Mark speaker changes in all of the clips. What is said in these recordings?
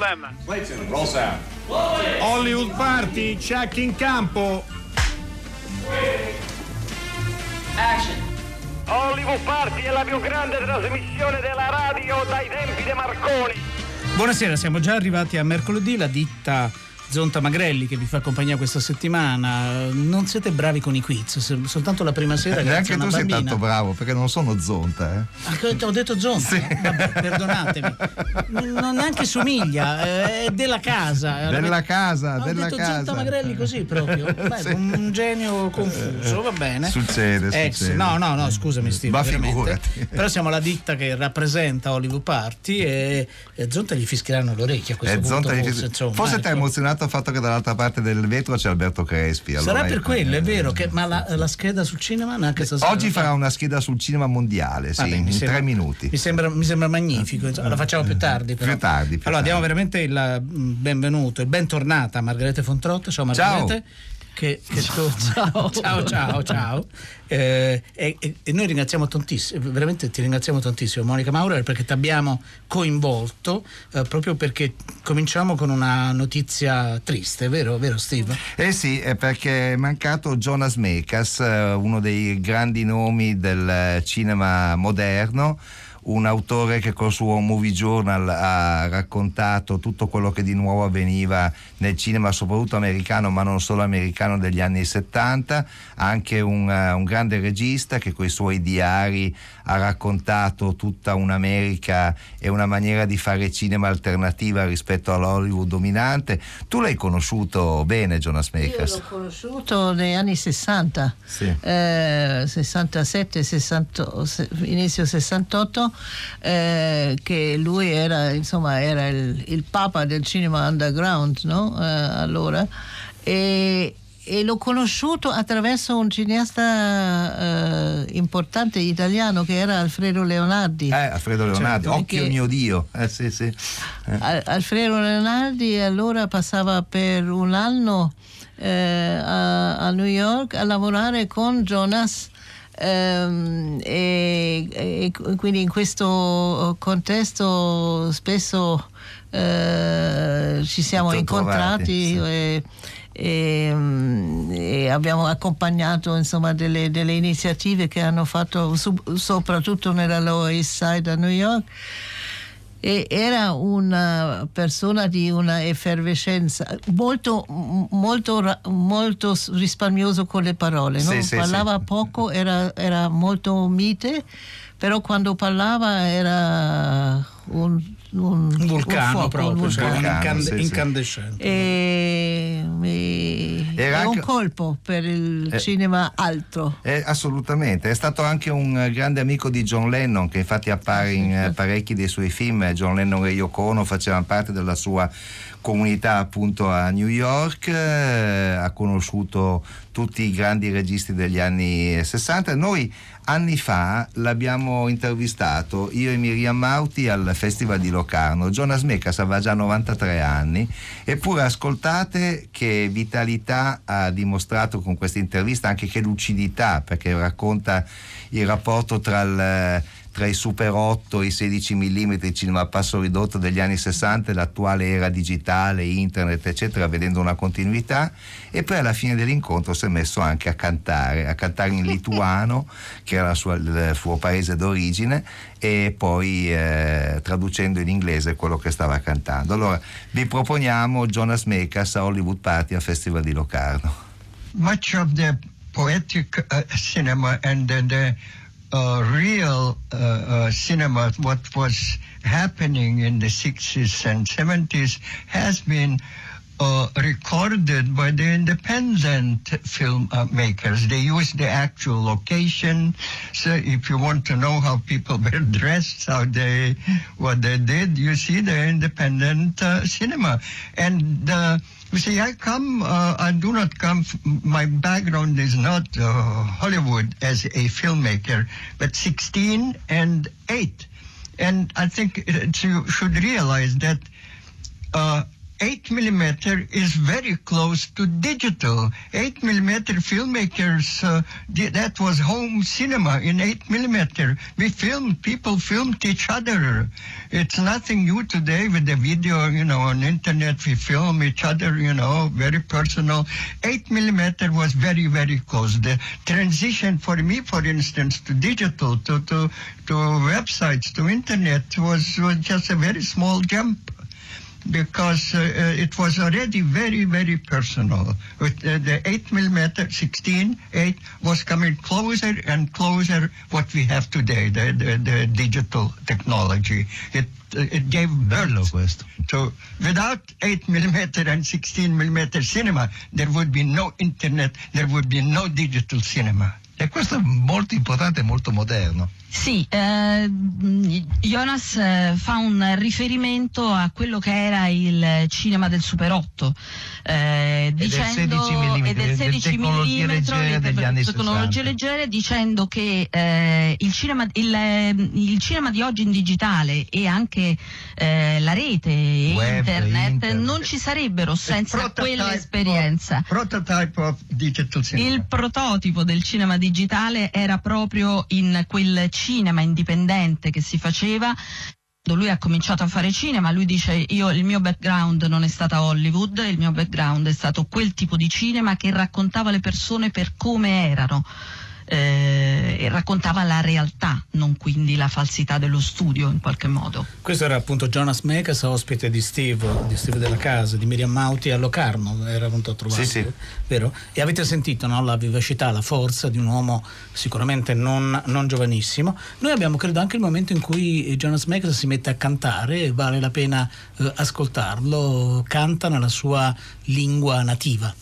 Speaker 1: Problem.
Speaker 2: Hollywood Party, check in campo.
Speaker 1: Action. Hollywood Party è la più grande trasmissione della radio dai tempi di Marconi.
Speaker 3: Buonasera, siamo già arrivati a mercoledì, la ditta Zonta Magrelli che vi fa compagnia questa settimana. Non siete bravi con i quiz, soltanto la prima sera.
Speaker 4: Eh, neanche tu sei
Speaker 3: bambina.
Speaker 4: tanto bravo perché non sono zonta. Eh.
Speaker 3: Ah, Ho detto Zonta? Vabbè, perdonatemi. Non neanche somiglia, eh, è della casa.
Speaker 4: Della casa,
Speaker 3: Ho
Speaker 4: della
Speaker 3: detto
Speaker 4: casa.
Speaker 3: Zonta Magrelli così proprio. Beh,
Speaker 4: Sì.
Speaker 3: Un genio confuso, va bene.
Speaker 4: Succede,
Speaker 3: Ex-
Speaker 4: succede.
Speaker 3: No, no, no, scusami Steve.
Speaker 4: Ma figurati.
Speaker 3: Però siamo la ditta che rappresenta Hollywood Party e, e Zonta gli fischieranno l'orecchio a questo
Speaker 4: Eh,
Speaker 3: punto.
Speaker 4: zonta
Speaker 3: forse, insomma,
Speaker 4: Forse ti ha
Speaker 3: ecco.
Speaker 4: Emozionato il fatto che dall'altra parte del vetro c'è Alberto Crespi. allora
Speaker 3: Sarà per quello, è vero, che, ma la, la scheda sul cinema neanche stasera.
Speaker 4: Oggi farà una scheda sul cinema mondiale, sì,
Speaker 3: Vabbè,
Speaker 4: in
Speaker 3: sembra-
Speaker 4: tre minuti.
Speaker 3: Mi sembra, mi sembra magnifico, insomma, la facciamo più tardi. Però.
Speaker 4: Più tardi, più
Speaker 3: allora, diamo
Speaker 4: tardi.
Speaker 3: veramente il mm, benvenuto e bentornata a Margherita Fontrotta. Ciao Margherita. Che, che tu- ciao, ciao, ciao. Eh, e, e- noi ringraziamo tantissimo, veramente ti ringraziamo tantissimo Monica Maurer perché ti abbiamo coinvolto eh, proprio perché cominciamo con una notizia triste, vero, vero Steve?
Speaker 4: Eh sì, è perché è mancato Jonas Mekas, eh, uno dei grandi nomi del cinema moderno, un autore che col suo Movie Journal ha raccontato tutto quello che di nuovo avveniva nel cinema, soprattutto americano, ma non solo americano degli anni 70, anche un, eh, un grande regista che con i suoi diari ha raccontato tutta un'America e una maniera di fare cinema alternativa rispetto all'Hollywood dominante. Tu l'hai conosciuto bene, Jonas
Speaker 5: Io
Speaker 4: Mekas?
Speaker 5: l'ho conosciuto negli anni 60,
Speaker 4: Sì.
Speaker 5: eh, 67, 60, se- inizio 68, eh, che lui era, insomma, era il, il papa del cinema underground, no? Eh, allora. E, e l'ho conosciuto attraverso un cineasta eh, importante italiano che era Alfredo Leonardi.
Speaker 4: Eh, Alfredo Leonardi,
Speaker 5: Certo,
Speaker 4: occhio mio Dio. Eh, sì, sì. Eh.
Speaker 5: Al- Alfredo Leonardi allora passava per un anno eh, a, a New York a lavorare con Jonas ehm, e, e quindi in questo contesto spesso eh, ci siamo incontrati
Speaker 4: trovati, sì.
Speaker 5: e, e, mm, e abbiamo accompagnato insomma delle, delle iniziative che hanno fatto soprattutto nella Lower East Side a New York e era una persona di una effervescenza molto, molto, molto risparmioso con le parole no?
Speaker 4: Sì, sì,
Speaker 5: parlava
Speaker 4: sì.
Speaker 5: poco era, era molto mite però quando parlava era un, un,
Speaker 3: Un vulcano
Speaker 5: fuoco,
Speaker 3: proprio,
Speaker 5: un
Speaker 3: cioè,
Speaker 5: vulcano.
Speaker 4: vulcano,
Speaker 3: incand-
Speaker 4: sì, sì.
Speaker 3: incandescente.
Speaker 5: E, e-
Speaker 4: Era
Speaker 5: è un
Speaker 4: anche-
Speaker 5: colpo per il
Speaker 4: Eh.
Speaker 5: cinema altro
Speaker 4: Eh, assolutamente, è stato anche un grande amico di John Lennon che infatti appare in eh, parecchi dei suoi film, John Lennon e Yoko Ono facevano parte della sua comunità appunto a New York, eh, ha conosciuto tutti i grandi registi degli anni 60. Noi anni fa l'abbiamo intervistato io e Miriam Mauti al Festival di Locarno. Jonas Mekas aveva già 93 anni, eppure ascoltate che vitalità ha dimostrato con questa intervista, anche che lucidità, perché racconta il rapporto tra il tra i Super 8 e i 16 mm il cinema a passo ridotto degli anni 60 e l'attuale era digitale, internet eccetera, vedendo una continuità e poi alla fine dell'incontro si è messo anche a cantare, a cantare in lituano che era la sua- il suo paese d'origine e poi eh, traducendo in inglese quello che stava cantando. Allora vi proponiamo Jonas Mekas a Hollywood Party al Festival di Locarno.
Speaker 6: much of the poetic uh, cinema and the, the uh, real uh, uh, cinema, what was happening in the 60s and 70s, has been uh, recorded by the independent filmmakers. They use the actual location. So if you want to know how people were dressed, how they, what they did, you see the independent uh, cinema. And uh, you see, I come, uh, I do not come, my background is not uh, Hollywood as a filmmaker, but 16 and 8. And I think you should realize that uh, 8 millimeter is very close to digital. 8 millimeter filmmakers, uh, that was home cinema in 8 millimeter. We filmed, people filmed each other. It's nothing new today with the video, you know, on internet. We film each other, you know, very personal. 8 millimeter was very, very close. The transition for me, for instance, to digital, to, to, to websites, to internet was, was just a very small jump because uh, uh, it was already very, very personal. With uh, the 8 millimeter 16, 8 was coming closer and closer what we have today, the, the, the digital technology. It, uh, it gave birth to, this. So, without 8 millimeter and 16 millimeter cinema, there would be no internet, there would be no digital cinema.
Speaker 7: E questo è molto importante e molto moderno.
Speaker 8: Sì, eh, Jonas eh, fa un riferimento a quello che era il cinema del Super 8 eh, dicendo,
Speaker 7: e del 16 mm degli anni
Speaker 8: tecnologie leggere dicendo che eh, il cinema, il, eh, il, cinema, di oggi in digitale e anche eh, la rete e internet, internet, non ci sarebbero senza quell'esperienza. il prototipo del cinema digitale era proprio in quel cinema indipendente che si faceva lui ha cominciato a fare cinema, lui dice io il mio background non è stata Hollywood, il mio background è stato quel tipo di cinema che raccontava le persone per come erano eh, raccontava la realtà, non quindi la falsità dello studio in qualche modo.
Speaker 3: Questo era appunto Jonas Mekas, ospite di Steve, di Steve della Casa, di Miriam Mauti a Locarno, era venuto a trovare, sì, sì. vero? E avete sentito no, la vivacità, la forza di un uomo sicuramente non, non, giovanissimo. Noi abbiamo credo anche il momento in cui Jonas Mekas si mette a cantare e vale la pena eh, ascoltarlo, canta nella sua lingua nativa.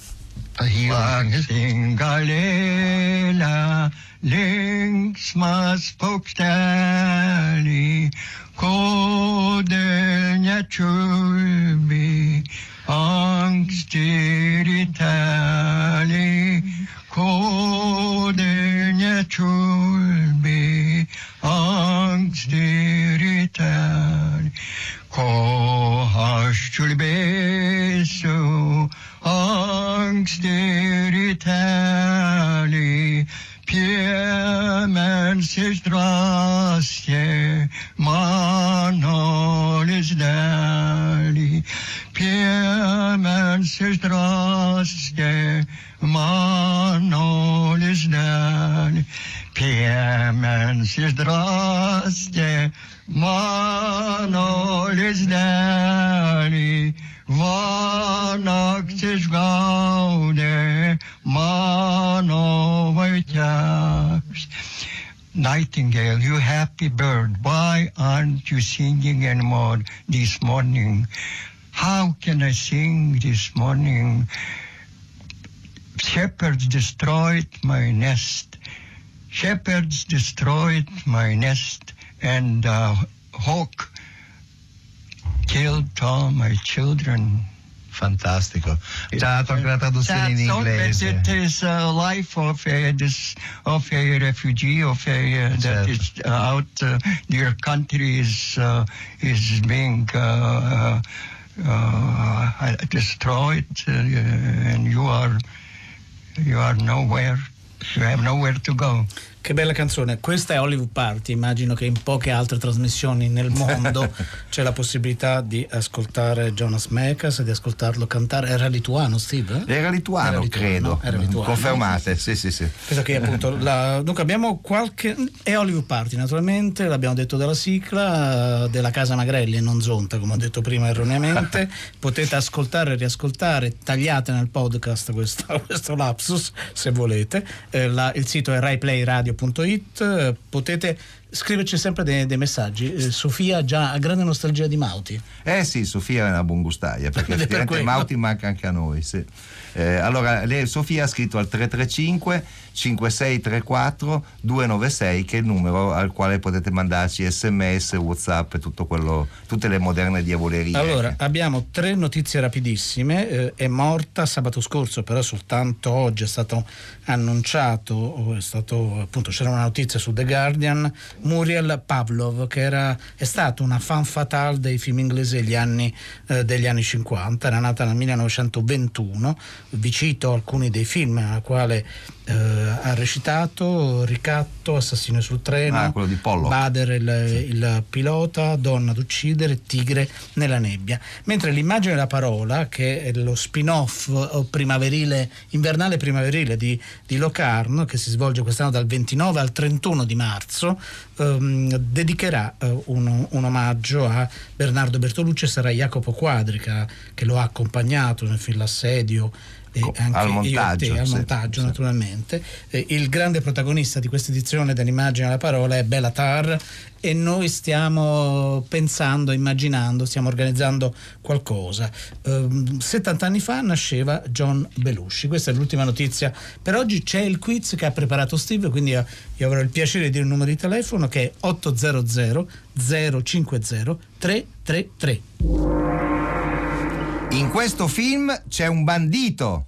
Speaker 6: Vaksingalela links mas pokstali kodelnya çölbi angstiritali kodelnya çölbi angstiritali kohaş çölbi su angstyritelli piemensist rasje manolis deli. Piemensist rasje manolis deli. Piemensist rasje manolis deli. Vanaktis gaude mano Nightingale, you happy bird, why aren't you singing anymore this morning? How can I sing this morning? Shepherds destroyed my nest. Shepherds destroyed my nest, and uh, hawk killed all my children.
Speaker 7: Fantastico. Già la traduzione in inglese.
Speaker 6: It is a life of a, this, of a refugee, of a, uh, that is out, uh, their country is, uh, is being uh, uh, destroyed uh, and you are, you are nowhere, you have nowhere to go.
Speaker 3: Che bella canzone, questa è Hollywood Party, immagino che in poche altre trasmissioni nel mondo c'è la possibilità di ascoltare Jonas Mekas e di ascoltarlo cantare. Era lituano Steve?
Speaker 4: Era lituano, Era lituano credo. Era lituano. Confermate, sì sì sì.
Speaker 3: Che, appunto, la... Dunque abbiamo qualche... È Hollywood Party naturalmente, l'abbiamo detto dalla sigla, della Casa Magrelli e non Zonta come ho detto prima erroneamente. Potete ascoltare e riascoltare, tagliate nel podcast questo, questo lapsus se volete. Eh, la... il sito è raiplayradio.com radio.it potete scriverci sempre dei, dei messaggi. Eh, Sofia già ha grande nostalgia di Mauti.
Speaker 4: Eh sì, Sofia è una buon gustaia perché per Mauti manca anche a noi. Sì. Eh, allora, lei, Sofia ha scritto al 335 5634 296 che è il numero al quale potete mandarci sms, whatsapp e tutte le moderne diavolerie.
Speaker 3: Allora, abbiamo tre notizie rapidissime. Eh, è morta sabato scorso, però soltanto oggi è stato annunciato, è stato, appunto, c'era una notizia su The Guardian Muriel Pavlov, che era, è stata una fan fatale dei film inglesi degli anni, eh, degli anni 50, era nata nel 1921, vi cito alcuni dei film nella quale eh, ha recitato Ricatto, Assassino sul treno,
Speaker 4: ah,
Speaker 3: Bader il, il, pilota, Donna d'uccidere, Tigre nella nebbia. Mentre l'immagine della parola, che è lo spin-off primaverile, invernale primaverile di, di Locarno, che si svolge quest'anno dal 29 al 31 di marzo, ehm, dedicherà eh, un, un, omaggio a Bernardo Bertolucci e sarà Jacopo Quadrica che lo ha accompagnato nel film L'assedio
Speaker 4: al montaggio,
Speaker 3: te, al montaggio sì, naturalmente. Eh, il grande protagonista di questa edizione dell'immagine alla parola è Belatar e noi stiamo pensando, immaginando, stiamo organizzando qualcosa. Eh, 70 anni fa nasceva John Belushi, questa è l'ultima notizia. Per oggi c'è il quiz che ha preparato Steve, quindi io, io avrò il piacere di dire il numero di telefono che è 800 050 333.
Speaker 4: In questo film c'è un bandito.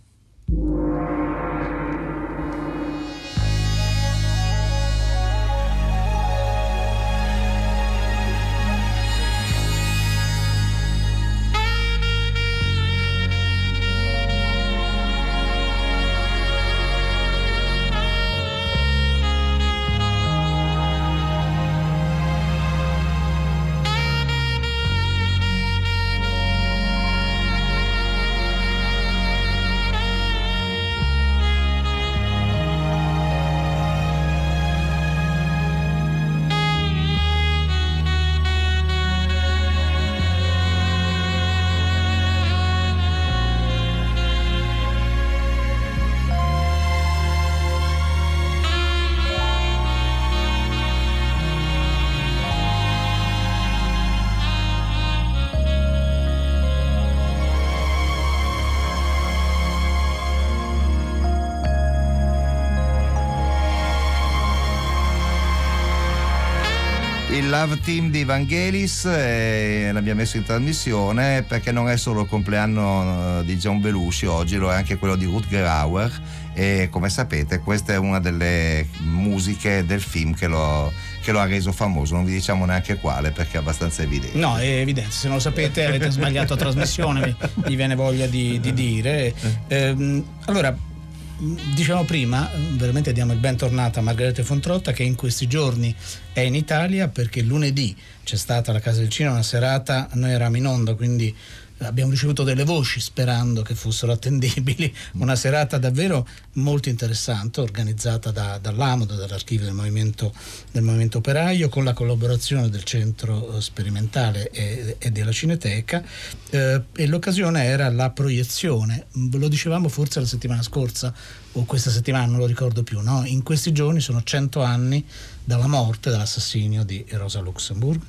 Speaker 4: Love Team di Vangelis e l'abbiamo messo in trasmissione perché non è solo il compleanno eh, di John Belushi oggi, lo è anche quello di Rutger Hauer e come sapete questa è una delle musiche del film che lo, che lo ha reso famoso, non vi diciamo neanche quale perché è abbastanza evidente.
Speaker 3: No, è evidente, se non lo sapete avete sbagliato trasmissione, mi viene voglia di, di dire. Eh, allora, diciamo prima, veramente diamo il bentornato a Margherita Fontrotta che in questi giorni è in Italia perché lunedì c'è stata alla Casa del Cinema una serata, noi eravamo in onda, quindi abbiamo ricevuto delle voci sperando che fossero attendibili, una serata davvero molto interessante organizzata da, dall'AMOD, dall'archivio del movimento, del movimento, operaio, con la collaborazione del centro eh, sperimentale e, e della Cineteca. Eh, e l'occasione era la proiezione, lo dicevamo forse la settimana scorsa o questa settimana, non lo ricordo più, no? in questi giorni sono 100 anni dalla morte, dall'assassinio di Rosa Luxemburg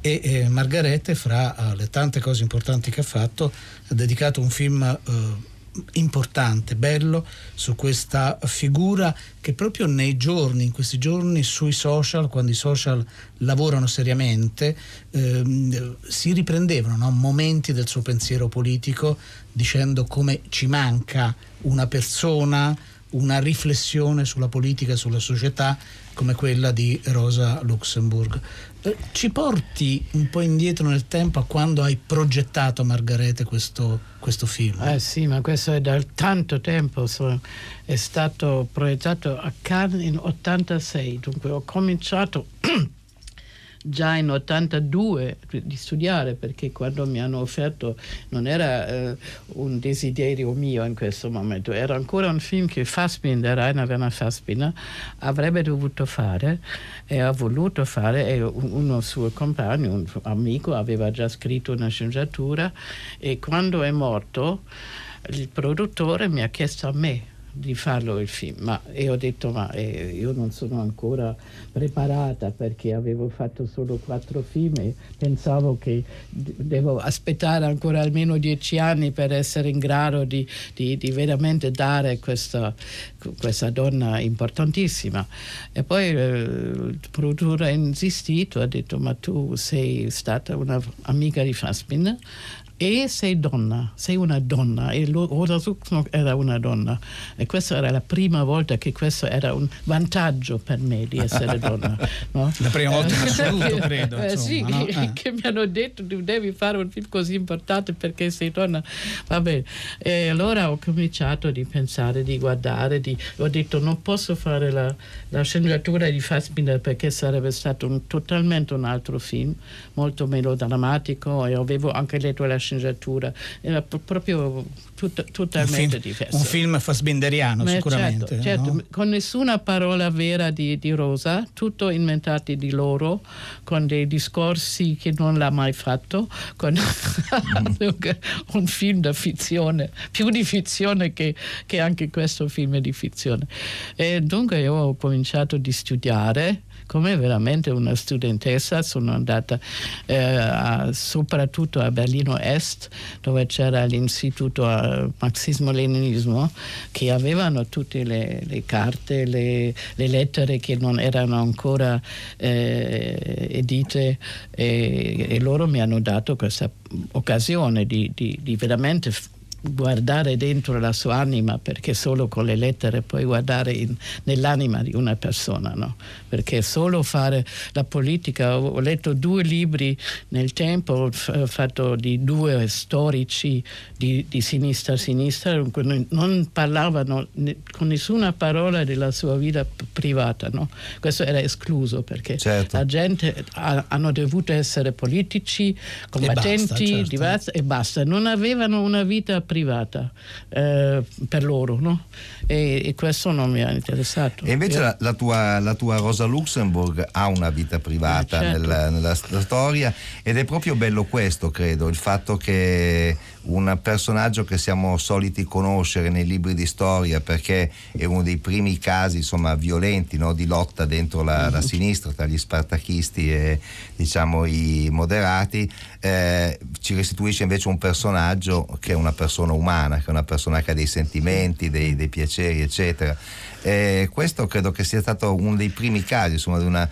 Speaker 3: e eh, Margarete fra uh, le tante cose importanti che ha fatto ha dedicato un film uh, importante, bello su questa figura che proprio nei giorni, in questi giorni sui social, quando i social lavorano seriamente, ehm, si riprendevano no? momenti del suo pensiero politico dicendo come ci manca una persona, una riflessione sulla politica e sulla società come quella di Rosa Luxemburg. Eh, ci porti un po' indietro nel tempo a quando hai progettato Margarete questo, questo film?
Speaker 9: Eh sì, ma questo è da tanto tempo, so, è stato proiettato a Cannes in 86, dunque ho cominciato già in 82 di studiare perché quando mi hanno offerto non era eh, un desiderio mio in questo momento, era ancora un film che Fassbinder, Rainer Werner Fassbinder avrebbe dovuto fare e ha voluto fare e uno suo compagno, un amico aveva già scritto una sceneggiatura e quando è morto il produttore mi ha chiesto a me di farlo il film, ma e ho detto ma eh, io non sono ancora preparata perché avevo fatto solo quattro film e pensavo che devo aspettare ancora almeno dieci anni per essere in grado di, di, di veramente dare questa, questa, donna importantissima. E poi eh, il produttore ha insistito, ha detto ma tu sei stata un'amica di Fassbinder e sei donna, sei una donna e Rosa Zucknock era una donna E questa era la prima volta che questo era un vantaggio per me di essere donna. No?
Speaker 3: La prima volta in assoluto, credo.
Speaker 9: Eh,
Speaker 3: insomma,
Speaker 9: sì,
Speaker 3: no?
Speaker 9: che,
Speaker 3: Eh.
Speaker 9: che mi hanno detto tu devi fare un film così importante perché sei donna. Va bene. E allora ho cominciato a pensare, di guardare, di, ho detto non posso fare la, la sceneggiatura di Fassbinder perché sarebbe stato un- totalmente un altro film, molto melodrammatico e avevo anche letto la sceneggiatura, era pro- proprio tut-
Speaker 3: Un
Speaker 9: totalmente
Speaker 3: film,
Speaker 9: diverso.
Speaker 3: un film fassbinderiano,
Speaker 9: Beh,
Speaker 3: sicuramente.
Speaker 9: certo, certo,
Speaker 3: no?
Speaker 9: con nessuna parola vera di, di Rosa, tutto inventati di loro, con dei discorsi che non l'ha mai fatto, con un film da fizione, più di fizione che, che anche questo film è di fizione. E dunque io ho cominciato di studiare come veramente una studentessa, sono andata eh, a- soprattutto a Berlino Est, dove c'era l'istituto marxismo-leninismo, che avevano tutte le, le carte, le, le lettere che non erano ancora eh, edite e, e loro mi hanno dato questa occasione di, di- di veramente guardare dentro la sua anima perché solo con le lettere puoi guardare in- nell'anima di una persona no? perché solo fare la politica ho, ho letto due libri nel tempo ho f- fatto di due storici di, di sinistra a sinistra non- parlavano ne- con nessuna parola della sua vita privata no? questo era escluso perché
Speaker 4: Certo.
Speaker 9: la gente ha- hanno dovuto essere politici combattenti
Speaker 3: certo.
Speaker 9: diversi e basta non avevano una vita privata eh, per loro no? E, e questo non mi ha interessato.
Speaker 4: E invece la, la tua, la tua Rosa Luxemburg ha una vita privata
Speaker 9: Eh, certo.
Speaker 4: nella, nella st- storia ed è proprio bello questo, credo, il fatto che un personaggio che siamo soliti conoscere nei libri di storia perché è uno dei primi casi insomma, violenti no, di lotta dentro la, la sinistra tra gli spartachisti e diciamo i moderati eh, ci restituisce invece un personaggio che è una persona umana, che è una persona che ha dei sentimenti, dei, dei piaceri eccetera. E questo credo che sia stato uno dei primi casi insomma, di una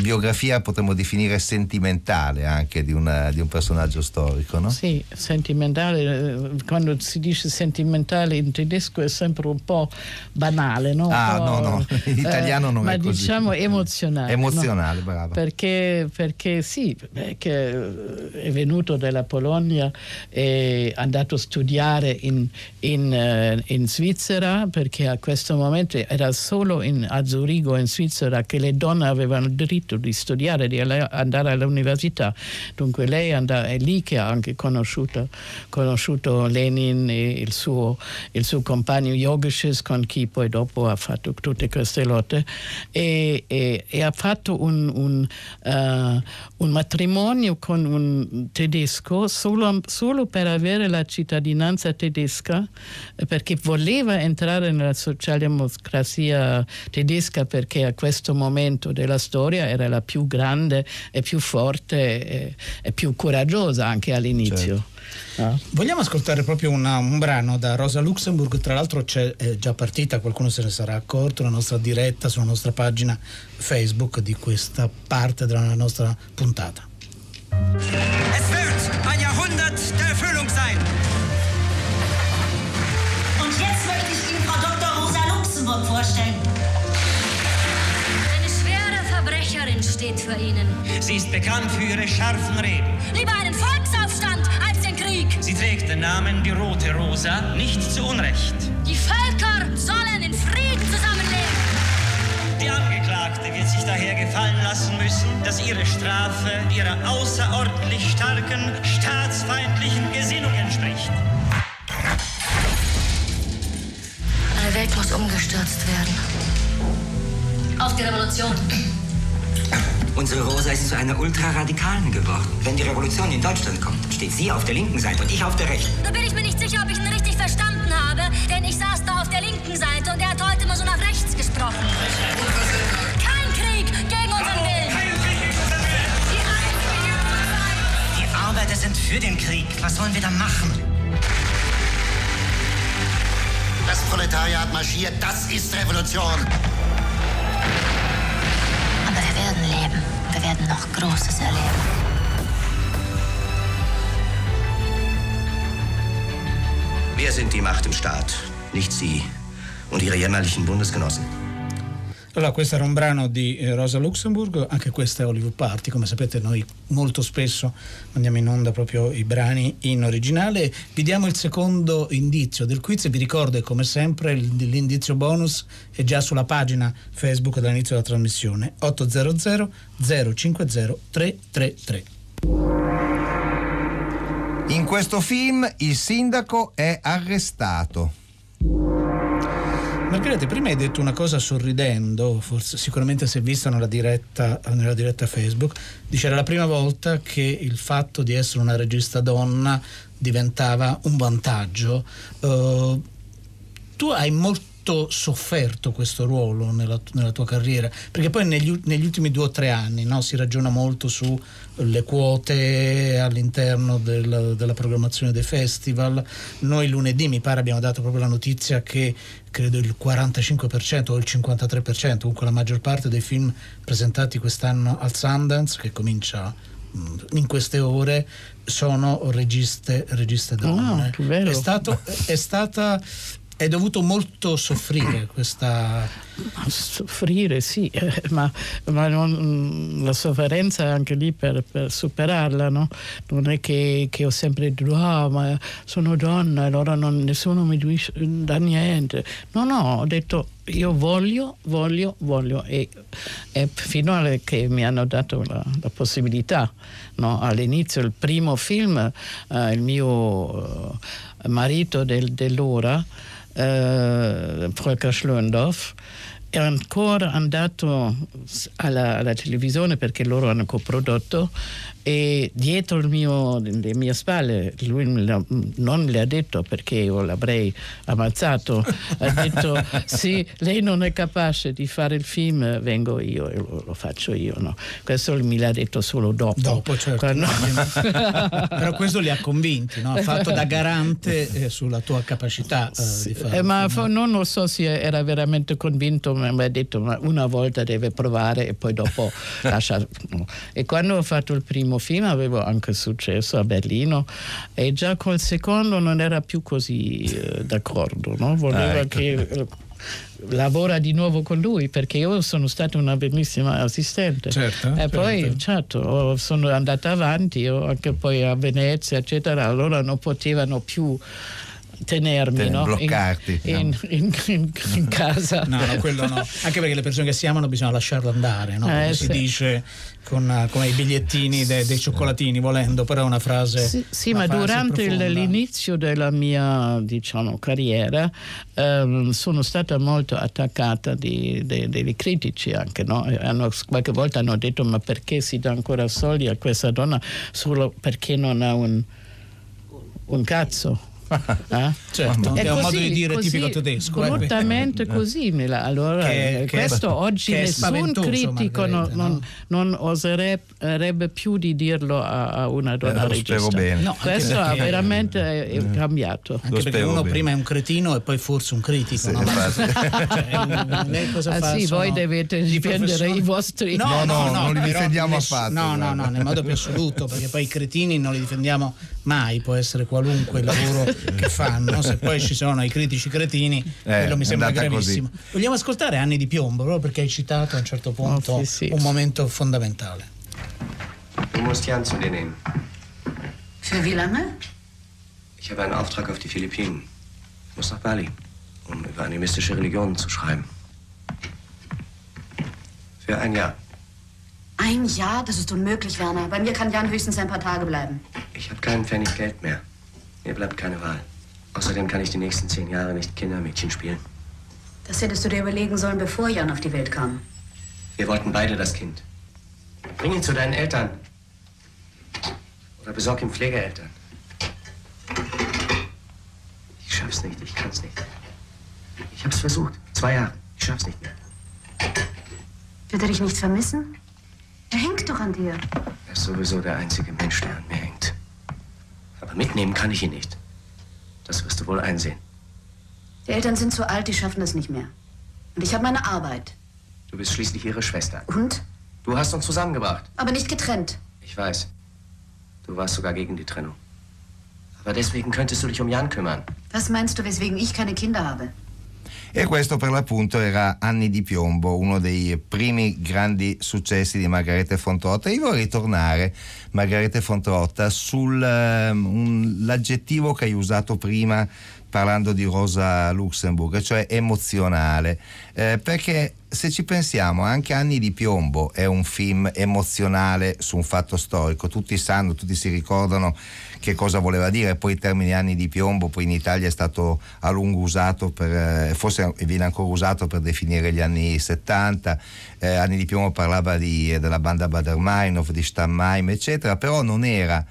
Speaker 4: biografia potremmo definire sentimentale anche di, una- di un personaggio storico no?
Speaker 9: Sì, sentimentale, eh, quando si dice sentimentale in tedesco è sempre un po' banale, no?
Speaker 4: Ah,
Speaker 9: po',
Speaker 4: no, no, in italiano non
Speaker 9: ma
Speaker 4: è così.
Speaker 9: diciamo emozionale. no?
Speaker 4: Emozionale, brava.
Speaker 9: Perché, perché sì, perché eh, è venuto dalla Polonia, è andato a studiare in, in, eh, in Svizzera, perché a questo momento era solo in, a Zurigo, in Svizzera, che le donne avevano il diritto di studiare, di andare all'università. Dunque lei è lì che ha anche conosciuto, conosciuto Lenin e il suo, il suo compagno Jogisches, con chi poi dopo ha fatto tutte queste lotte, e, e- e ha fatto un, un, eh, un matrimonio con un tedesco solo, solo per avere la cittadinanza tedesca, perché voleva entrare nella socialdemocrazia tedesca perché a questo momento della storia era la più grande e più forte e, e più coraggiosa anche all'inizio. No?
Speaker 3: Vogliamo ascoltare proprio una- un brano da Rosa Luxemburg, tra l'altro c'è è già partita, qualcuno se ne sarà accorto, la nostra diretta sulla nostra pagina Facebook di questa parte della nostra puntata.
Speaker 10: Es wird ein Jahrhundert der Erfüllung sein.
Speaker 11: Und jetzt möchte ich Ihnen Frau Dr. Rosa Luxemburg vorstellen.
Speaker 12: Steht vor Ihnen.
Speaker 10: Sie ist bekannt für ihre scharfen Reden.
Speaker 12: Lieber einen Volksaufstand als den Krieg.
Speaker 10: Sie trägt den Namen die Rote Rosa, nicht zu Unrecht.
Speaker 12: Die Völker sollen in Frieden zusammenleben.
Speaker 10: Die Angeklagte wird sich daher gefallen lassen müssen, dass ihre Strafe ihrer außerordentlich starken, staatsfeindlichen Gesinnung entspricht.
Speaker 12: Eine Welt muss umgestürzt werden. Auf die Revolution.
Speaker 13: Unsere Rosa ist zu einer Ultraradikalen geworden. Wenn die Revolution in Deutschland kommt, steht sie auf der linken Seite und ich auf der rechten.
Speaker 12: Da bin ich mir nicht sicher, ob ich ihn richtig verstanden habe, denn ich saß da auf der linken Seite und er hat heute mal so nach rechts gesprochen. Kein Krieg gegen unseren Willen.
Speaker 10: Die Arbeiter sind für den Krieg. Was sollen wir da machen?
Speaker 14: Das Proletariat marschiert, das ist Revolution.
Speaker 12: Aber wir werden leben. Werden noch Großes erleben.
Speaker 15: Wir sind die Macht im Staat, nicht Sie.
Speaker 16: und ihre jämmerlichen Bundesgenossen.
Speaker 3: Allora, questo era un brano di eh, Rosa Luxemburg, anche questa è Hollywood Party, come sapete noi molto spesso mandiamo in onda proprio i brani in originale. Vi diamo il secondo indizio del quiz vi ricordo come sempre l'indizio bonus è già sulla pagina Facebook dall'inizio della trasmissione 800 050 333.
Speaker 4: In questo film il sindaco è arrestato.
Speaker 3: Margherita, prima hai detto una cosa sorridendo, forse sicuramente si è vista nella diretta, nella diretta Facebook, dice era la prima volta che il fatto di essere una regista donna diventava un vantaggio. Uh, tu hai molto quanto sofferto questo ruolo nella, nella tua carriera? Perché poi negli, negli, ultimi due o tre anni no, si ragiona molto sulle quote all'interno del, della programmazione dei festival. Noi lunedì mi pare abbiamo dato proprio la notizia che credo il 45% o il 53%, comunque la maggior parte dei film presentati quest'anno al Sundance, che comincia mm, in queste ore sono registe, registe donne.
Speaker 9: Oh, è,
Speaker 3: stato, è, stata hai dovuto molto soffrire questa...
Speaker 9: Soffrire sì, eh, ma, ma non, la sofferenza è anche lì per, per superarla, no? Non è che, che, ho sempre detto, ah, ma sono donna, allora non, nessuno mi dà niente. No, no, ho detto, io voglio, voglio, voglio e, e fino a che mi hanno dato la, la possibilità. No? All'inizio, il primo film, eh, il mio uh, marito del, dell'ora, Euh, Prakash Loendorf. È ancora andato alla, alla, televisione perché loro hanno coprodotto e dietro mio, le mie spalle, lui non le ha detto perché io l'avrei ammazzato, ha detto sì, lei non è capace di fare il film, vengo io e lo, lo faccio io. No? Questo me l'ha detto solo dopo.
Speaker 3: Dopo, certo. Quando... Però questo li ha convinti, no? ha fatto da garante eh, sulla tua capacità eh, sì, di fare.
Speaker 9: Eh, ma f- non lo so se era veramente convinto, ma mi ha detto ma una volta deve provare e poi dopo lascia. E quando ho fatto il primo film avevo anche successo a Berlino e già col secondo non era più così eh, d'accordo, no? voleva ah, ecco. che eh, lavora di nuovo con lui perché io sono stata una bellissima assistente
Speaker 3: certo,
Speaker 9: e poi certo. certo sono andata avanti anche poi a Venezia eccetera allora non potevano più tenermi, no?
Speaker 4: bloccarti
Speaker 9: in, no? in, in, in, casa.
Speaker 3: No, no, quello no. Anche perché le persone che si amano bisogna lasciarle andare, no? Eh, si sì. dice con, con, i bigliettini de, dei cioccolatini, volendo, però è una frase.
Speaker 9: Sì, sì ma durante il, l'inizio della mia diciamo, carriera ehm, sono stata molto attaccata di, de, dei critici anche, no? hanno, qualche volta hanno detto: ma perché si dà ancora soldi a questa donna solo perché non ha un, un cazzo?
Speaker 3: Eh? Certo, è, è un modo di dire così, tipico tedesco.
Speaker 9: Assolutamente eh. così. Allora, che, questo che oggi nessun critico non, non, non, oserebbe più di dirlo a, a una donna eh, regista.
Speaker 4: Bene.
Speaker 9: No, questo perché, è eh, cambiato.
Speaker 3: Anche perché uno bene. prima è un cretino e poi forse un critico. Sì, no?
Speaker 9: cioè, lei cosa ah, fa? Sì, voi dovete difendere i vostri...
Speaker 4: No, no, no, no non li difendiamo affatto.
Speaker 3: No, no, no, nel modo più assoluto, perché poi i cretini non li difendiamo mai, può essere qualunque lavoro che fanno, se poi ci sono i critici cretini, eh, quello mi sembra gravissimo. Così. Vogliamo ascoltare Anni di piombo, proprio perché hai citato a un certo punto oh, sì, sì. un momento fondamentale.
Speaker 16: Du musst Jan zu dir nehmen.
Speaker 17: Für wie lange?
Speaker 16: Ich habe einen Auftrag auf die Philippinen. Ich muss nach Bali, um über animistische Religionen zu schreiben. Für ein Jahr.
Speaker 17: Ein Jahr? Das ist unmöglich, Werner. Bei mir kann Jan höchstens ein paar Tage bleiben.
Speaker 16: Ich habe keinen Pfennig Geld mehr. Mir bleibt keine Wahl. Außerdem kann ich die nächsten zehn Jahre nicht Kindermädchen spielen.
Speaker 17: Das hättest du dir überlegen sollen, bevor Jan auf die Welt kam.
Speaker 16: Wir wollten beide das Kind. Bring ihn zu deinen Eltern. Oder besorg ihm Pflegeeltern. Ich schaff's nicht, ich kann's nicht. Ich hab's versucht. Zwei Jahre. Ich schaff's nicht mehr.
Speaker 17: Wird er dich nicht vermissen? Er hängt doch an dir.
Speaker 16: Er ist sowieso der einzige Mensch, der an mir hängt. Aber mitnehmen kann ich ihn nicht. Das wirst du wohl einsehen.
Speaker 17: Die Eltern sind zu alt, die schaffen das nicht mehr. Und ich habe meine Arbeit.
Speaker 16: Du bist schließlich ihre Schwester.
Speaker 17: Und?
Speaker 16: Du hast uns zusammengebracht.
Speaker 17: Aber nicht getrennt.
Speaker 16: Ich weiß. Du warst sogar gegen die Trennung. Aber deswegen könntest du dich um Jan kümmern.
Speaker 17: Was meinst du, weswegen ich keine Kinder habe?
Speaker 4: E questo per l'appunto era Anni di piombo, uno dei primi grandi successi di Margarete Fontrotta. Io vorrei tornare, Margarete Fontrotta, sull'aggettivo ehm, che hai usato prima parlando di Rosa Luxemburg, cioè emozionale, eh, perché se ci pensiamo anche Anni di piombo è un film emozionale su un fatto storico, tutti sanno, tutti si ricordano che cosa voleva dire, poi il termine Anni di piombo poi in Italia è stato a lungo usato, per, eh, forse viene ancora usato per definire gli anni 70, eh, Anni di piombo parlava di, della banda Bader-Meinhof, di Stammheim eccetera, però non era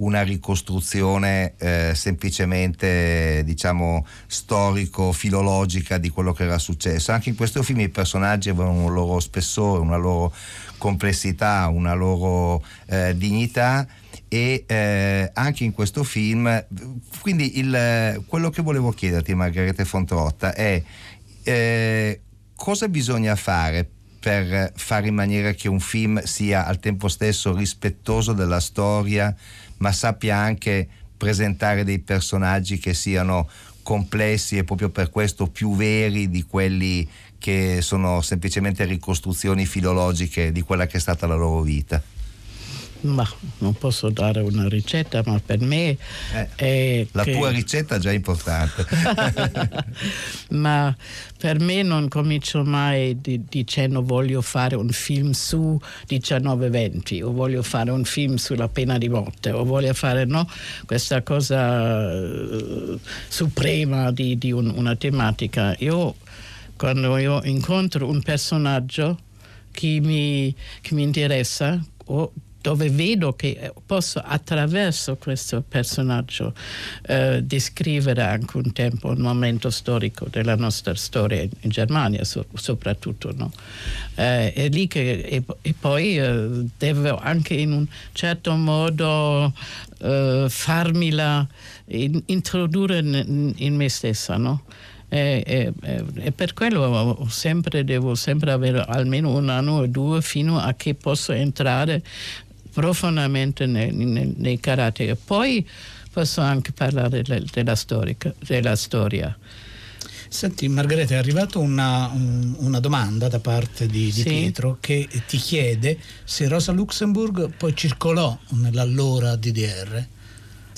Speaker 4: una ricostruzione eh, semplicemente diciamo storico-filologica di quello che era successo. Anche in questo film i personaggi avevano un loro spessore, una loro complessità, una loro eh, dignità e eh, anche in questo film quindi il, quello che volevo chiederti Margherita Fontrotta è eh, cosa bisogna fare per fare in maniera che un film sia al tempo stesso rispettoso della storia ma sappia anche presentare dei personaggi che siano complessi e proprio per questo più veri di quelli che sono semplicemente ricostruzioni filologiche di quella che è stata la loro vita.
Speaker 9: Ma non posso dare una ricetta, ma per me
Speaker 4: eh, è la che... tua ricetta è già importante.
Speaker 9: ma per me non comincio mai di, dicendo voglio fare un film su 1920 o voglio fare un film sulla pena di morte o voglio fare no, questa cosa uh, suprema di, di un, una tematica. Io quando io incontro un personaggio che mi, che mi interessa o dove vedo che posso attraverso questo personaggio eh, descrivere anche un tempo, un momento storico della nostra storia in Germania so, soprattutto. No? Eh, è lì che, e, e poi eh, devo anche in un certo modo eh, farmila in, introdurre in, in, me stessa. No? E, e, e, per quello sempre, devo sempre avere almeno un anno o due fino a che posso entrare profondamente nei, nei, nei caratteri. Poi posso anche parlare della, della, storica, della storia.
Speaker 3: Senti Margherita, è arrivata una, un, una, domanda da parte di, di sì. Pietro che ti chiede se Rosa Luxemburg poi circolò nell'allora DDR.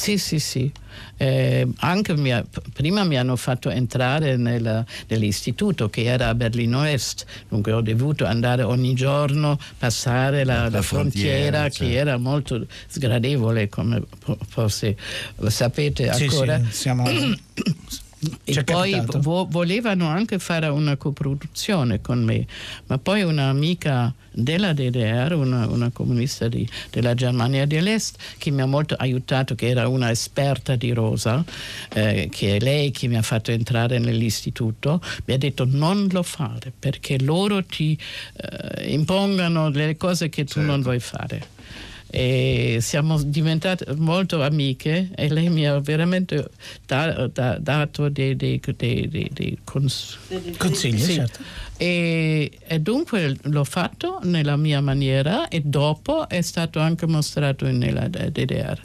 Speaker 9: Sì, sì, sì. Eh, anche mia, prima mi hanno fatto entrare nel, nell'istituto che era a Berlino Est, dunque ho dovuto andare ogni giorno, passare la, la, la frontiera, frontiera cioè. che era molto sgradevole, come forse lo sapete ancora.
Speaker 3: Sì, sì, siamo...
Speaker 9: e poi vo- volevano anche fare una coproduzione con me, ma poi un'amica della DDR, una, una comunista di, della Germania dell'Est, che mi ha molto aiutato, che era una esperta di Rosa, eh, che è lei che mi ha fatto entrare nell'istituto, mi ha detto non lo fare perché loro ti eh, impongano delle cose che tu certo. non vuoi fare e siamo diventate molto amiche e lei mi ha veramente da, da, dato dei, dei, dei, dei cons-
Speaker 3: consigli. Sì. Certo.
Speaker 9: E, e, dunque l'ho fatto nella mia maniera e dopo è stato anche mostrato nella DDR.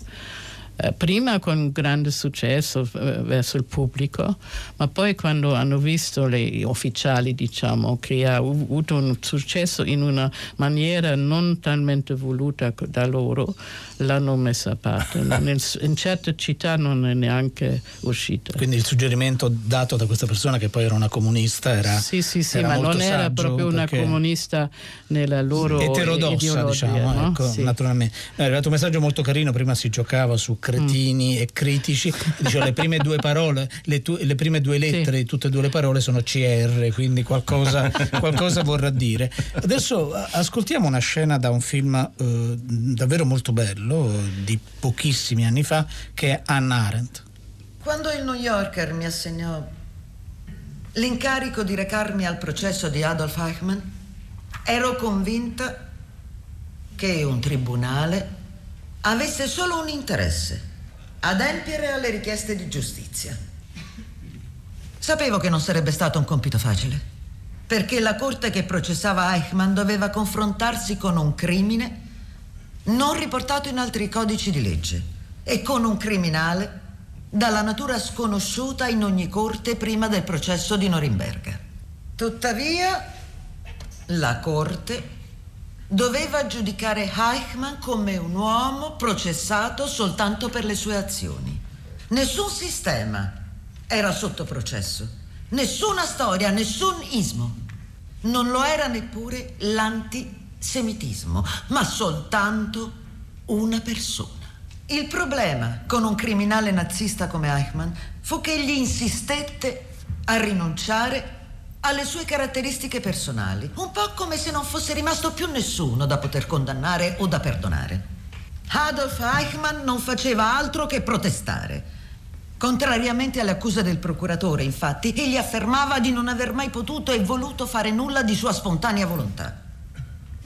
Speaker 9: Eh, prima con grande successo eh, verso il pubblico, ma poi quando hanno visto gli ufficiali, diciamo, che ha avuto un successo in una maniera non talmente voluta da loro, l'hanno messa a parte. in, in certe città non è neanche uscita.
Speaker 3: Quindi il suggerimento dato da questa persona che poi era una comunista era
Speaker 9: Sì, sì, sì,
Speaker 3: ma
Speaker 9: non era proprio una comunista nella loro
Speaker 3: eterodossa, diciamo,
Speaker 9: no?
Speaker 3: ecco, sì. naturalmente. è arrivato un messaggio molto carino, prima si giocava su cretini mm. e critici, dicevo le prime due parole, le, tu, le prime due lettere sì. di tutte e due le parole sono CR, quindi qualcosa, qualcosa vorrà dire. Adesso ascoltiamo una scena da un film eh, davvero molto bello, di pochissimi anni fa, che è Anna Arendt.
Speaker 18: Quando il New Yorker mi assegnò l'incarico di recarmi al processo di Adolf Eichmann, ero convinta che un tribunale avesse solo un interesse, adempiere alle richieste di giustizia. Sapevo che non sarebbe stato un compito facile, perché la corte che processava Eichmann doveva confrontarsi con un crimine non riportato in altri codici di legge e con un criminale dalla natura sconosciuta in ogni corte prima del processo di Norimberga. Tuttavia, la corte doveva giudicare Eichmann come un uomo processato soltanto per le sue azioni. Nessun sistema era sotto processo, nessuna storia, nessun ismo. Non lo era neppure l'antisemitismo, ma soltanto una persona. Il problema con un criminale nazista come Eichmann fu che egli insistette a rinunciare alle sue caratteristiche personali, un po' come se non fosse rimasto più nessuno da poter condannare o da perdonare. Adolf Eichmann non faceva altro che protestare. Contrariamente alle accuse del procuratore, infatti, egli affermava di non aver mai potuto e voluto fare nulla di sua spontanea volontà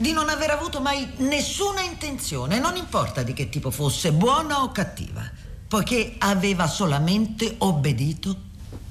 Speaker 18: di non aver avuto mai nessuna intenzione, non importa di che tipo fosse, buona o cattiva, poiché aveva solamente obbedito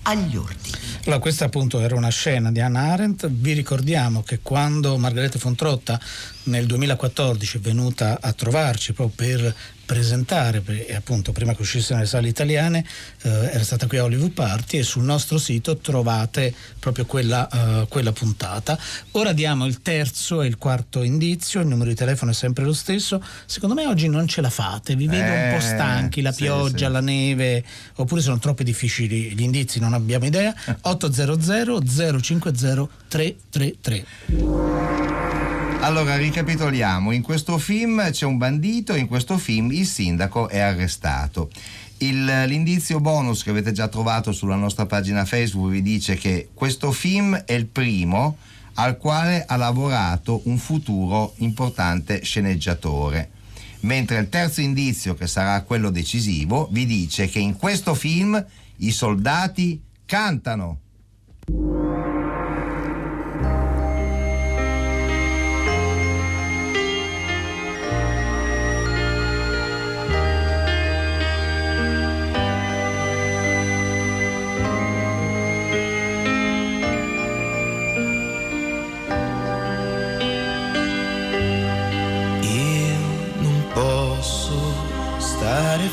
Speaker 18: agli ordini.
Speaker 3: Allora, questa appunto era una scena di Hannah Arendt. Vi ricordiamo che quando Margherita Fontrotta nel 2014 è venuta a trovarci proprio per presentare, e appunto prima che uscisse nelle sale italiane, eh, era stata qui a Hollywood Party e sul nostro sito trovate proprio quella, uh, quella, puntata. Ora diamo il terzo e il quarto indizio, il numero di telefono è sempre lo stesso. Secondo me oggi non ce la fate, vi vedo eh, un po' eh, stanchi, la sì, pioggia, sì. la neve, oppure sono troppo difficili gli indizi, non abbiamo idea. 800 050 333.
Speaker 4: Allora, ricapitoliamo. In questo film c'è un bandito, in questo film il sindaco è arrestato. Il, l'indizio bonus che avete già trovato sulla nostra pagina Facebook vi dice che questo film è il primo al quale ha lavorato un futuro importante sceneggiatore. Mentre il terzo indizio, che sarà quello decisivo, vi dice che in questo film i soldati cantano.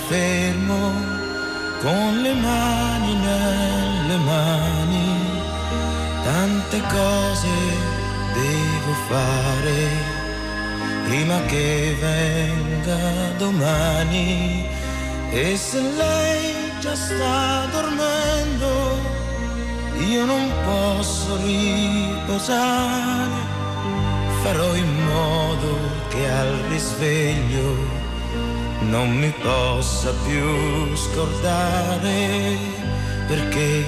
Speaker 19: fermo con le mani nelle mani, tante cose devo fare prima che venga domani. E se lei già sta dormendo io non posso riposare, farò in modo che al risveglio non mi possa più scordare perché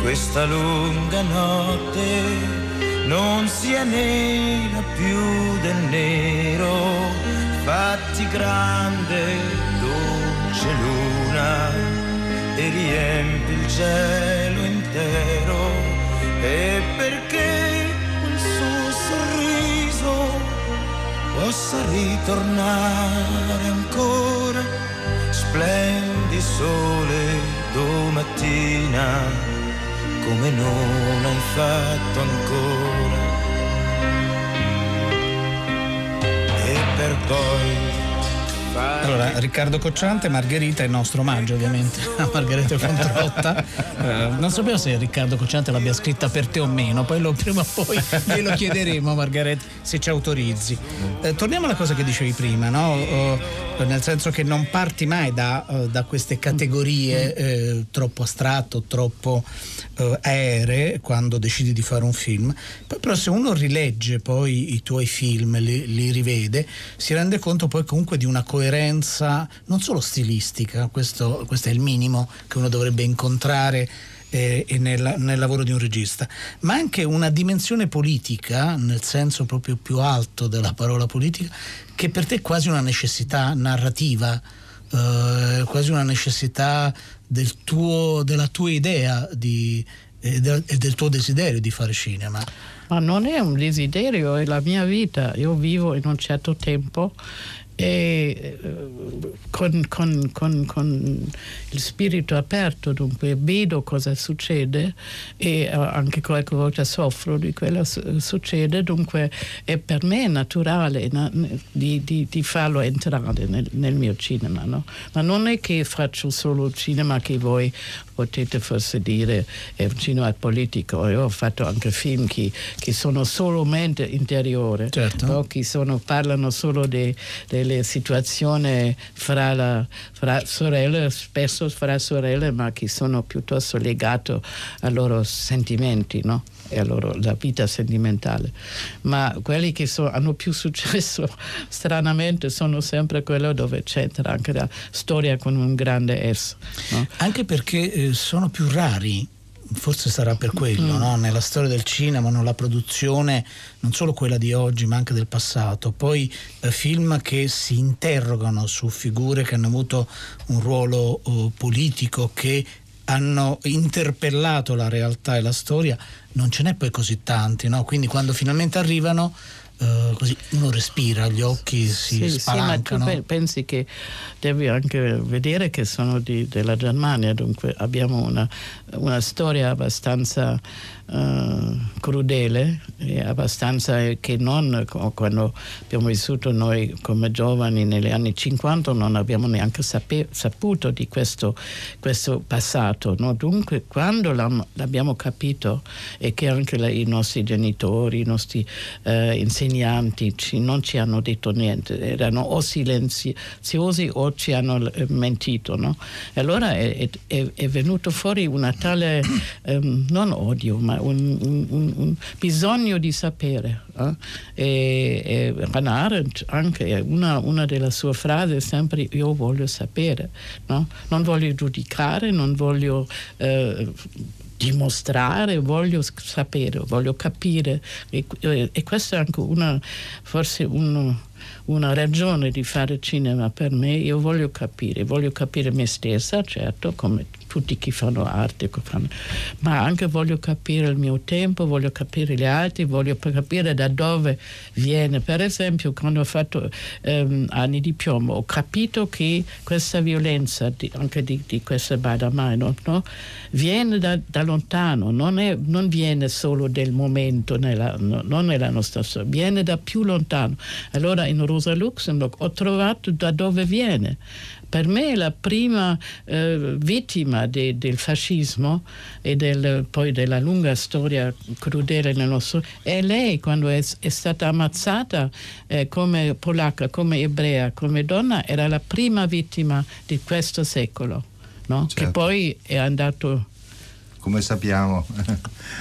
Speaker 19: questa lunga notte non sia nera più del nero, fatti grande, dolce luna e riempi il cielo intero. E perché quel suo sorriso possa ritornare ancora, splendi sole domattina come non hai fatto ancora. E per poi
Speaker 3: allora, Riccardo Cocciante, Margherita, il nostro omaggio ovviamente a Margherita Fontrotta. Eh, non sapevo se Riccardo Cocciante l'abbia scritta per te o meno, poi lo, prima o poi glielo chiederemo Margherita se ci autorizzi. Eh, torniamo alla cosa che dicevi prima, no? oh, nel senso che non parti mai da, uh, da queste categorie eh, troppo astratto, troppo uh, aeree quando decidi di fare un film, poi, però se uno rilegge poi i tuoi film, li, li rivede, si rende conto poi comunque di una coerenza non solo stilistica, questo, questo è il minimo che uno dovrebbe incontrare eh, nel, nel, lavoro di un regista, ma anche una dimensione politica, nel senso proprio più alto della parola politica, che per te è quasi una necessità narrativa, eh, quasi una necessità del tuo, della tua idea di, e del, del, tuo desiderio di fare cinema.
Speaker 9: ma non è un desiderio, è la mia vita. Io vivo in un certo tempo e eh, con, con, con, con, il spirito aperto, dunque vedo cosa succede e eh, anche qualche volta soffro di quello che succede, dunque è per me naturale na, di, di, di, farlo entrare nel, nel mio cinema. No? Ma non è che faccio solo cinema che voi potete forse dire è un cinema politico. Io ho fatto anche film che, che sono solamente interiori, certo. no? che sono, parlano solo de, delle situazioni fra, la, fra, sorelle, spesso fra sorelle, ma che sono piuttosto legate ai loro sentimenti. No? e a loro vita sentimentale. Ma quelli che so, hanno più successo, stranamente, sono sempre quelli dove c'entra anche la storia con un grande S. No?
Speaker 3: Anche perché eh, sono più rari forse sarà per quello, mm. no? nella storia del cinema, nella produzione, non solo quella di oggi ma anche del passato, poi eh, film che si interrogano su figure che hanno avuto un ruolo oh, politico, che hanno interpellato la realtà e la storia, non ce n'è poi così tanti, no? quindi quando finalmente arrivano uh, così uno respira, gli occhi si sì, spalancano.
Speaker 9: Sì, ma tu pensi che devi anche vedere che sono di, della Germania, dunque abbiamo una, una storia abbastanza uh, crudele abbastanza che non quando abbiamo vissuto noi come giovani negli anni 50 non abbiamo neanche sape, saputo di questo, questo passato. No? Dunque quando l'abbiamo capito e che anche i nostri genitori, i nostri uh, insegnanti ci, non ci hanno detto niente, erano o silenziosi o ci hanno eh, mentito. No? E allora è, è, è, venuto fuori una tale, um, non odio, ma un, un, un bisogno di sapere. Eh? E, e Hannah Arendt anche, una, una, delle sue frasi è sempre io voglio sapere, no? non voglio giudicare, non voglio... Eh, dimostrare, voglio sapere, voglio capire. E, e questa è anche una, forse uno, una ragione di fare cinema per me, io voglio capire, voglio capire me stessa, certo, come tutti chi fanno arte, ma anche voglio capire il mio tempo, voglio capire gli altri, voglio capire da dove viene. Per esempio, quando ho fatto ehm, anni di piombo, ho capito che questa violenza, di, anche di, di questa Badamai, no, no, viene da, da lontano, non, è, non, viene solo del momento, nella, no, non nella nostra storia, viene da più lontano. Allora in Rosa Luxemburg ho trovato da dove viene per me la prima eh, vittima de, del fascismo e del, poi della lunga storia crudele nel nostro è lei quando è, è stata ammazzata eh, come polacca, come ebrea, come donna, era la prima vittima di questo secolo, no? certo. che poi è andato
Speaker 4: come sappiamo è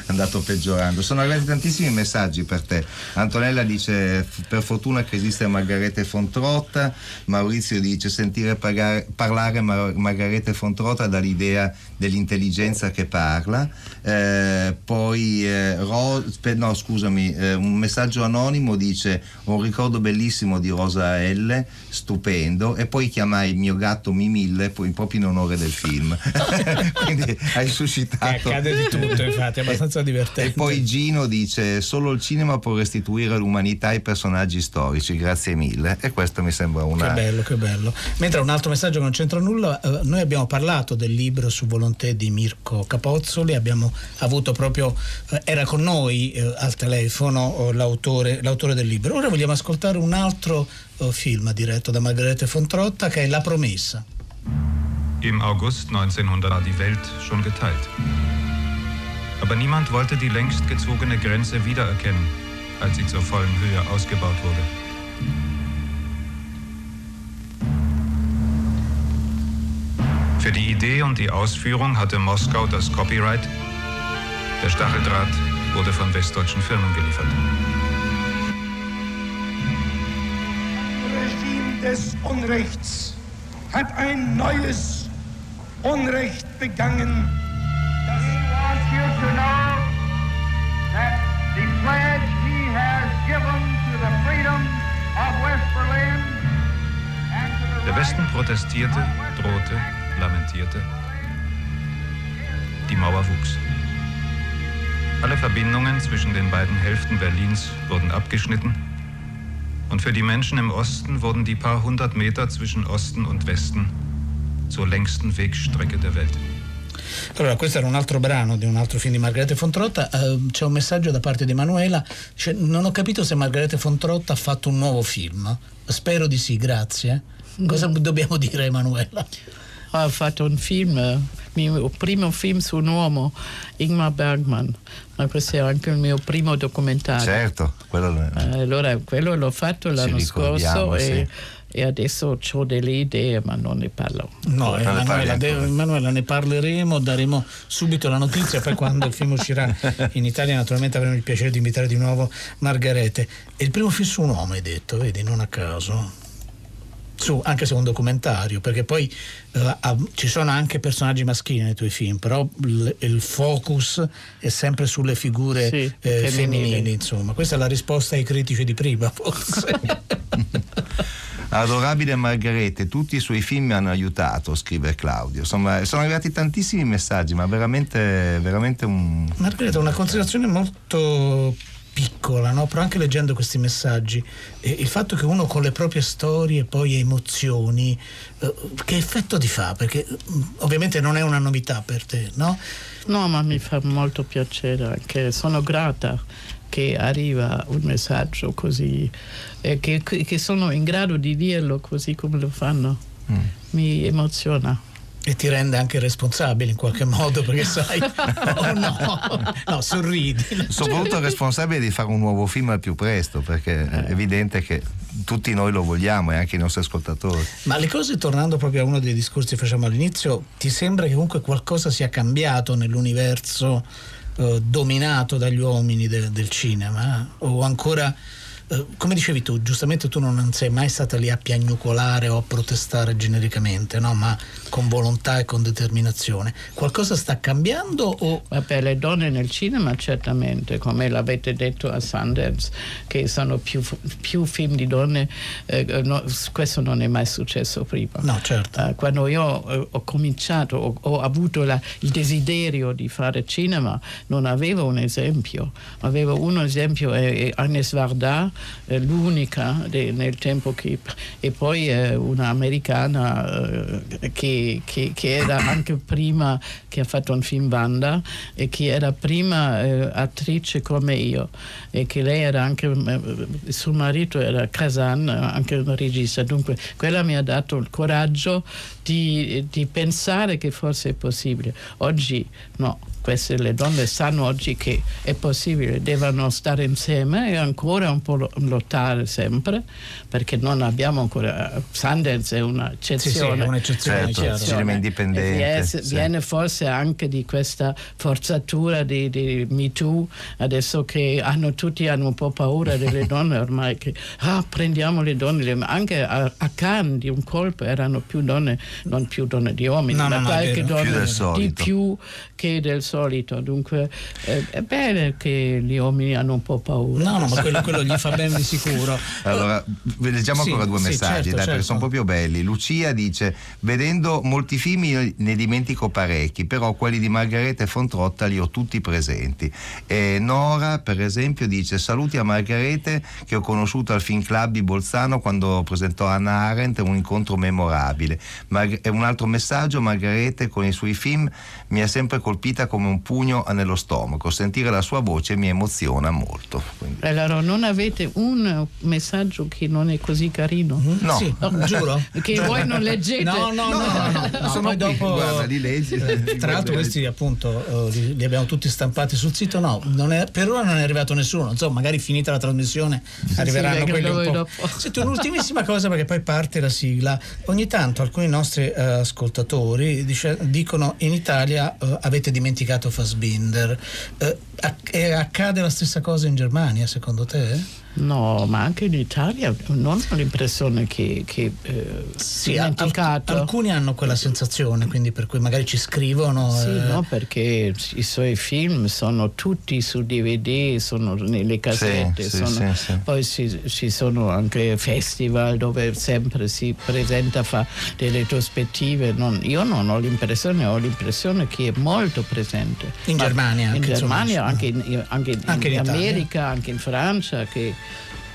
Speaker 4: andato peggiorando. Sono arrivati tantissimi messaggi per te. Antonella dice per fortuna che esiste Margarete Fontrotta, Maurizio dice sentire pagare, parlare Mar- Margarete Fontrotta dall'idea dell'intelligenza che parla. Eh, poi eh, Ro- no, scusami, eh, un messaggio anonimo dice un ricordo bellissimo di Rosa L, stupendo, e poi chiamai il mio gatto Mimille poi proprio in onore del film. Quindi hai suscitato
Speaker 3: Esatto. accade di tutto, infatti, è abbastanza divertente.
Speaker 4: E poi Gino dice: Solo il cinema può restituire l'umanità ai personaggi storici, grazie mille. E questo mi sembra una.
Speaker 3: Che bello, che bello. Mentre un altro messaggio che non c'entra nulla, eh, noi abbiamo parlato del libro su volontà di Mirko Capozzoli, abbiamo avuto proprio, eh, era con noi eh, al telefono l'autore, l'autore, del libro. Ora vogliamo ascoltare un altro film diretto da Margarete Fontrotta che è La promessa.
Speaker 20: Im August 1900 war die Welt schon geteilt. Aber niemand wollte die längst gezogene Grenze wiedererkennen, als sie zur vollen Höhe ausgebaut wurde. Für die Idee und die Ausführung hatte Moskau das Copyright. Der Stacheldraht wurde von westdeutschen Firmen geliefert.
Speaker 21: Regime des Unrechts hat ein neues Unrecht begangen.
Speaker 1: He wants you to know that the pledge he has given to the freedom of West Berlin
Speaker 20: Der Westen protestierte, drohte, lamentierte. Die Mauer wuchs. Alle Verbindungen zwischen den beiden Hälften Berlins wurden abgeschnitten und für die Menschen im Osten wurden die paar hundert Meter zwischen Osten und Westen zur längsten Wegstrecke der Welt.
Speaker 3: Allora, questo era un altro brano di un altro film di Margherita Fontrotta. Uh, c'è un messaggio da parte di Emanuela. Cioè, non ho capito se Margherita Fontrotta ha fatto un nuovo film. Spero di sì, grazie. Cosa mm. dobbiamo dire, Emanuela?
Speaker 9: Ha fatto un film, il mio primo film su un uomo, Ingmar Bergman. Ma questo è anche il mio primo documentario.
Speaker 4: Certo, quello,
Speaker 9: eh, allora, quello l'ho fatto l'anno scorso
Speaker 4: sì.
Speaker 9: E adesso ho delle idee ma non ne parlo.
Speaker 3: No, Emanuela, Emanuela, ne parleremo, daremo subito la notizia, poi quando il film uscirà in Italia naturalmente avremo il piacere di invitare di nuovo Margarete. È il primo film su un uomo, hai detto, vedi, non a caso. Su, anche se è un documentario, perché poi uh, ci sono anche personaggi maschili nei tuoi film, però l- il focus è sempre sulle figure
Speaker 9: sì,
Speaker 3: eh, femminili, insomma. Questa è la risposta ai critici di prima, forse.
Speaker 4: Adorabile Margarete, tutti i suoi film mi hanno aiutato, scrive Claudio. Insomma, sono arrivati tantissimi messaggi, ma veramente, veramente un.
Speaker 3: Margarete, una considerazione molto piccola, no? però anche leggendo questi messaggi, eh, il fatto che uno con le proprie storie poi emozioni, eh, che effetto ti fa? Perché mh, ovviamente non è una novità per te, no?
Speaker 9: No, ma mi fa molto piacere, anche sono grata che arriva un messaggio così, eh, che, che, sono in grado di dirlo così come lo fanno. Mm. Mi emoziona.
Speaker 3: E ti rende anche responsabile in qualche modo perché sai, oh no, no, sorridi.
Speaker 4: Soprattutto responsabile di fare un nuovo film al più presto perché è eh. evidente che tutti noi lo vogliamo e anche i nostri ascoltatori.
Speaker 3: Ma le cose, tornando proprio a uno dei discorsi che facciamo all'inizio, ti sembra che comunque qualcosa sia cambiato nell'universo? eh, dominato dagli uomini de, del cinema o ancora come dicevi tu, giustamente tu non sei mai stata lì a piagnucolare o a protestare genericamente, no? ma con volontà e con determinazione. Qualcosa sta cambiando? O...
Speaker 9: Vabbè, le donne nel cinema certamente, come l'avete detto a Sundance, che sono più, più film di donne, eh, no, questo non è mai successo prima.
Speaker 3: No, certo.
Speaker 9: Uh, quando io eh, ho cominciato, ho, ho avuto la, il desiderio di fare cinema, non avevo un esempio. Avevo un esempio, è Agnes Varda, eh, l'unica de, nel tempo che... e poi eh, un'americana eh, che, che, che, era anche prima, che ha fatto un film Banda e che era prima eh, attrice come io e che lei era anche, eh, suo marito era Kazan, anche un regista, dunque quella mi ha dato il coraggio di, di pensare che forse è possibile. Oggi no, queste le donne sanno oggi che è possibile, devono stare insieme e ancora un po' lottare sempre, perché non abbiamo ancora. Sanders è un'eccezione. Sì, sì,
Speaker 3: è un'eccezione,
Speaker 4: certo, cinema indipendente. Viene,
Speaker 9: sì. viene, forse anche di questa forzatura di, di Me Too, adesso che hanno, tutti hanno un po' paura delle donne ormai, che ah, prendiamo le donne, anche a, a Cannes di un colpo erano più donne, non più donne di uomini,
Speaker 3: no,
Speaker 9: ma
Speaker 3: no,
Speaker 9: qualche
Speaker 3: no,
Speaker 9: donna
Speaker 4: di
Speaker 9: più che del solito, dunque eh, è bene che gli uomini hanno un po' paura.
Speaker 3: No, no, ma quello, quello gli fa bene di sicuro.
Speaker 4: Allora, leggiamo ancora
Speaker 3: Sì,
Speaker 4: due
Speaker 3: sì,
Speaker 4: messaggi,
Speaker 3: certo,
Speaker 4: dai, perché
Speaker 3: certo.
Speaker 4: sono proprio belli. Lucia dice: Vedendo molti film io ne dimentico parecchi, però quelli di Margareta e Fontrotta li ho tutti presenti. E Nora, per esempio, dice: Saluti a Margarete che ho conosciuto al Film Club di Bolzano quando presentò Anna Arendt, un incontro memorabile. Mar- un altro messaggio: Margarete con i suoi film mi ha sempre colpita come un pugno nello stomaco. Sentire la sua voce mi emoziona molto. Quindi-
Speaker 9: Allora, non avete un messaggio che non è così carino?
Speaker 4: No.
Speaker 3: Sì, giuro.
Speaker 9: Che voi non leggete?
Speaker 3: No, no, no, no, no, no,
Speaker 4: sono
Speaker 3: dopo,
Speaker 4: guarda, li leggi.
Speaker 3: eh, Tra l'altro questi appunto eh, li, li abbiamo tutti stampati sul sito, no, non è- per ora non è arrivato nessuno, insomma magari finita la trasmissione arriveranno
Speaker 9: perché
Speaker 3: quelli un
Speaker 9: dopo.
Speaker 3: Senti, un'ultimissima cosa perché poi parte la sigla, ogni tanto alcuni nostri eh, ascoltatori dice- dicono in Italia eh, avete dimenticato Fassbinder, Eh, eh, accade la stessa cosa in Germania secondo te?
Speaker 9: No, ma anche in Italia non ho l'impressione che, che eh,
Speaker 3: Sì,
Speaker 9: dimenticato.
Speaker 3: alc- alcuni hanno quella sensazione, quindi per cui magari ci scrivono.
Speaker 9: Sì,
Speaker 3: eh,
Speaker 9: no, perché i suoi film sono tutti su DVD, sono nelle casette,
Speaker 4: Sì, sì,
Speaker 9: sono-
Speaker 4: sì, sì.
Speaker 9: poi ci, ci sono anche festival dove sempre si presenta, fa delle retrospettive. Non- io non ho l'impressione, ho l'impressione che è molto presente.
Speaker 3: In
Speaker 9: Ma
Speaker 3: Germania
Speaker 9: In
Speaker 3: anche, insomma,
Speaker 9: Germania, anche in, anche in-
Speaker 3: Anche in
Speaker 9: in. America, anche in Francia, che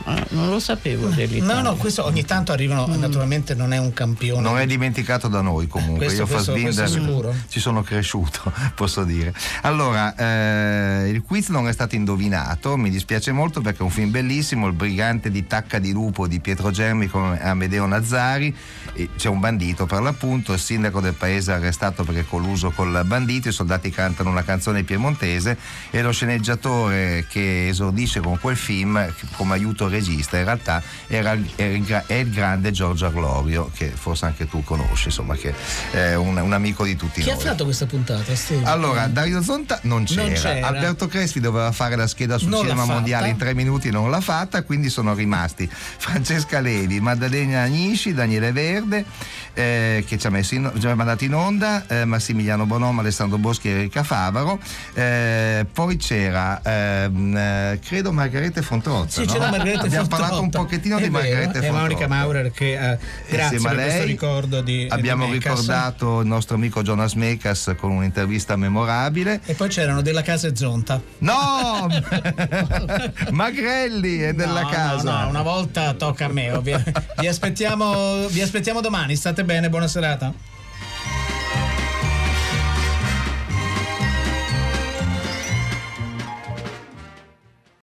Speaker 9: ah, non lo sapevo dell'Italia.
Speaker 3: No, no, questo ogni tanto arrivano, naturalmente non è un campione.
Speaker 4: Non è dimenticato da noi comunque.
Speaker 3: Questo-
Speaker 4: Io
Speaker 3: questo-
Speaker 4: Fassbinder
Speaker 3: questo sicuro.
Speaker 4: ci sono cresciuto, posso dire. Allora, eh, il quiz non è stato indovinato, mi dispiace molto perché è un film bellissimo, Il brigante di Tacca di Lupo di Pietro Germi con Amedeo Nazzari. E C'è un bandito per l'appunto, il sindaco del paese è arrestato perché è colluso col bandito, i soldati cantano una canzone piemontese e lo sceneggiatore che esordisce con quel film come aiuto regista in realtà era, è il gra- è il grande Giorgio Arlorio che forse anche tu conosci, insomma che è un, un amico di tutti
Speaker 3: Chi ha
Speaker 4: noi.
Speaker 3: fatto questa puntata? Steve?
Speaker 4: Allora, Dario Zonta non c'era.
Speaker 3: Non c'era.
Speaker 4: Alberto Crespi doveva fare la scheda sul
Speaker 3: Non
Speaker 4: cinema mondiale in tre minuti, non l'ha fatta, quindi sono rimasti Francesca Levi, Maddalena Agnisci, Daniele Verde, eh, che ci ha, messo in, ci ha mandato in onda, eh, Massimiliano Bonomo, Alessandro Boschi e Erika Favaro. Eh, poi c'era, ehm, eh, credo, Margarete Fontrozza.
Speaker 3: Sì,
Speaker 4: no?
Speaker 3: c'era Margherita
Speaker 4: Abbiamo parlato un pochettino
Speaker 3: È
Speaker 4: di Margarete
Speaker 3: E. Monica Maurer che eh, grazie
Speaker 4: Insieme a
Speaker 3: per questo
Speaker 4: lei
Speaker 3: ricordo di
Speaker 4: Abbiamo
Speaker 3: di
Speaker 4: ricordato il nostro amico Jonas Mekas con un'intervista memorabile.
Speaker 3: E poi c'erano della casa e Zonta.
Speaker 4: No! Magrelli è della
Speaker 3: No,
Speaker 4: casa.
Speaker 3: No, no, una volta tocca a me. ovvia- vi, aspettiamo, vi aspettiamo domani. State bene, buona serata.